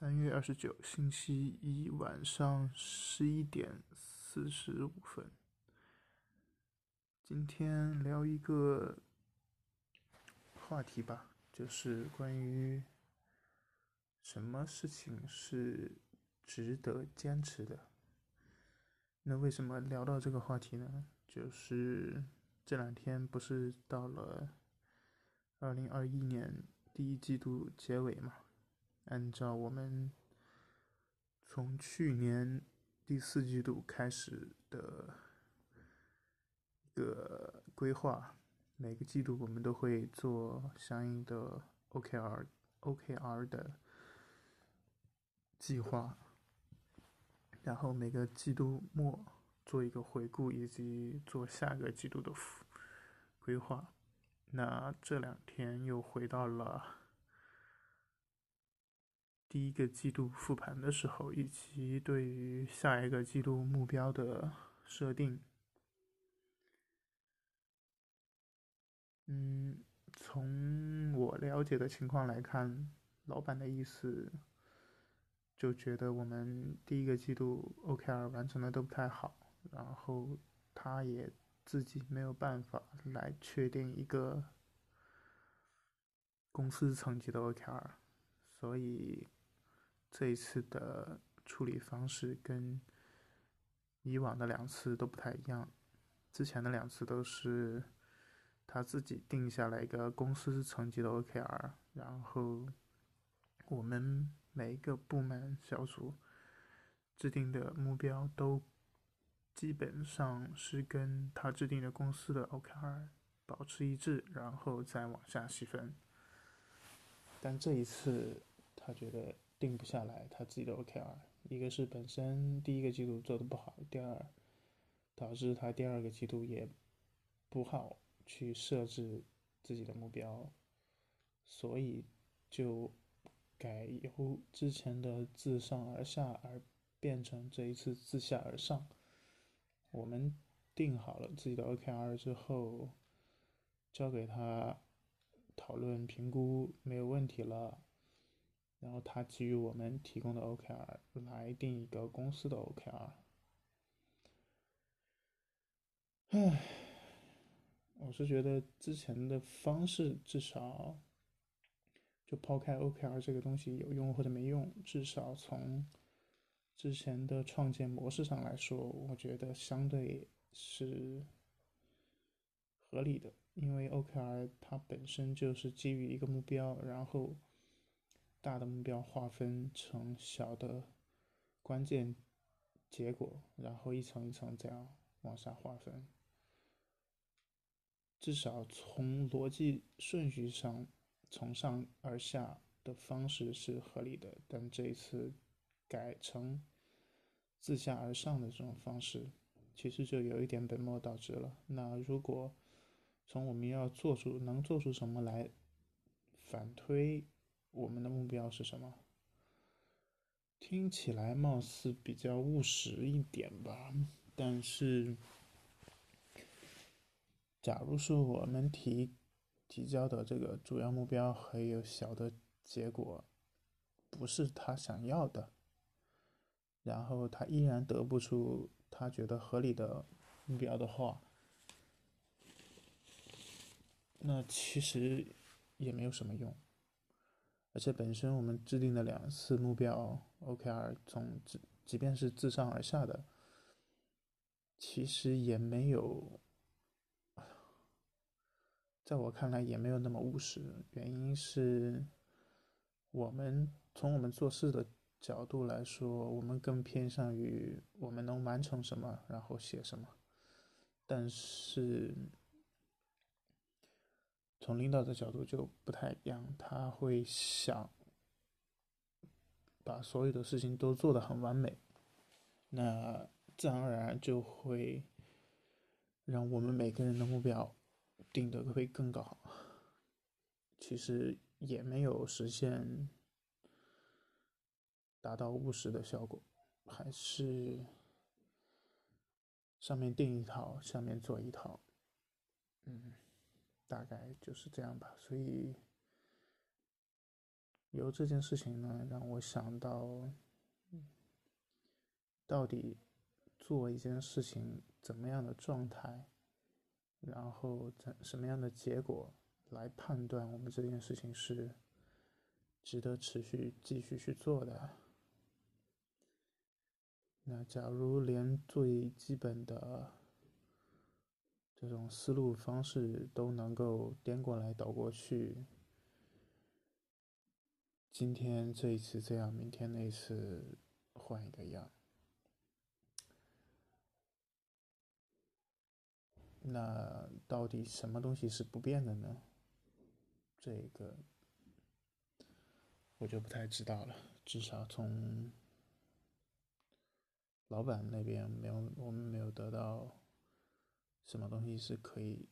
三月二十九，星期一晚上十一点四十五分。今天聊一个话题吧，就是关于什么事情是值得坚持的。那为什么聊到这个话题呢？就是这两天不是到了二零二一年第一季度结尾嘛？按照我们从去年第四季度开始的一个规划，每个季度我们都会做相应的 OKR、OKR 的计划，然后每个季度末做一个回顾，以及做下个季度的规划。那这两天又回到了。第一个季度复盘的时候，以及对于下一个季度目标的设定，嗯，从我了解的情况来看，老板的意思就觉得我们第一个季度 OKR 完成的都不太好，然后他也自己没有办法来确定一个公司层级的 OKR，所以。这一次的处理方式跟以往的两次都不太一样。之前的两次都是他自己定下来一个公司层级的 OKR，然后我们每一个部门小组制定的目标都基本上是跟他制定的公司的 OKR 保持一致，然后再往下细分。但这一次他觉得。定不下来他自己的 OKR，一个是本身第一个季度做的不好，第二导致他第二个季度也不好去设置自己的目标，所以就改由之前的自上而下而变成这一次自下而上。我们定好了自己的 OKR 之后，交给他讨论评估没有问题了。然后他基于我们提供的 OKR 来定一个公司的 OKR。唉，我是觉得之前的方式至少，就抛开 OKR 这个东西有用或者没用，至少从之前的创建模式上来说，我觉得相对是合理的，因为 OKR 它本身就是基于一个目标，然后。大的目标划分成小的关键结果，然后一层一层这样往下划分。至少从逻辑顺序上，从上而下的方式是合理的。但这一次改成自下而上的这种方式，其实就有一点本末倒置了。那如果从我们要做出能做出什么来反推？我们的目标是什么？听起来貌似比较务实一点吧。但是，假如说我们提提交的这个主要目标还有小的结果不是他想要的，然后他依然得不出他觉得合理的目标的话，那其实也没有什么用。而且本身我们制定的两次目标 OKR，从即即便是自上而下的，其实也没有，在我看来也没有那么务实。原因是，我们从我们做事的角度来说，我们更偏向于我们能完成什么，然后写什么。但是。从领导的角度就不太一样，他会想把所有的事情都做得很完美，那自然而然就会让我们每个人的目标定得会更高。其实也没有实现达到务实的效果，还是上面定一套，下面做一套，嗯。大概就是这样吧，所以由这件事情呢，让我想到，到底做一件事情怎么样的状态，然后怎什么样的结果来判断我们这件事情是值得持续继续去做的。那假如连最基本的这种思路方式都能够颠过来倒过去，今天这一次这样，明天那一次换一个样，那到底什么东西是不变的呢？这个我就不太知道了，至少从。老板那边没有，我们没有得到什么东西是可以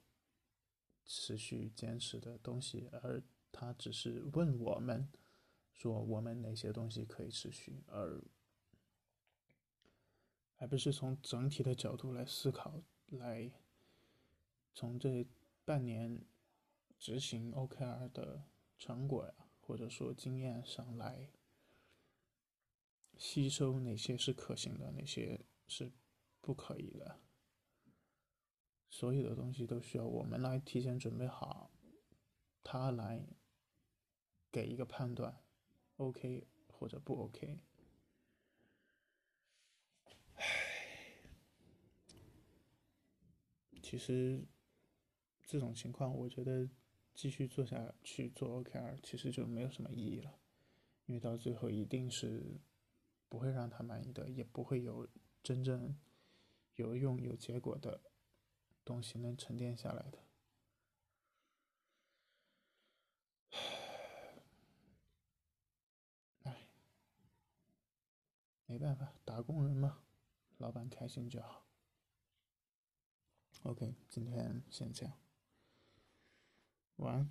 持续坚持的东西，而他只是问我们说我们哪些东西可以持续，而而不是从整体的角度来思考，来从这半年执行 OKR 的成果呀，或者说经验上来。吸收哪些是可行的，哪些是不可以的。所有的东西都需要我们来提前准备好，他来给一个判断，OK 或者不 OK。唉，其实这种情况，我觉得继续做下去做 OKR 其实就没有什么意义了，因为到最后一定是。不会让他满意的，也不会有真正有用、有结果的东西能沉淀下来的。唉，没办法，打工人嘛，老板开心就好。OK，今天先这样，晚安。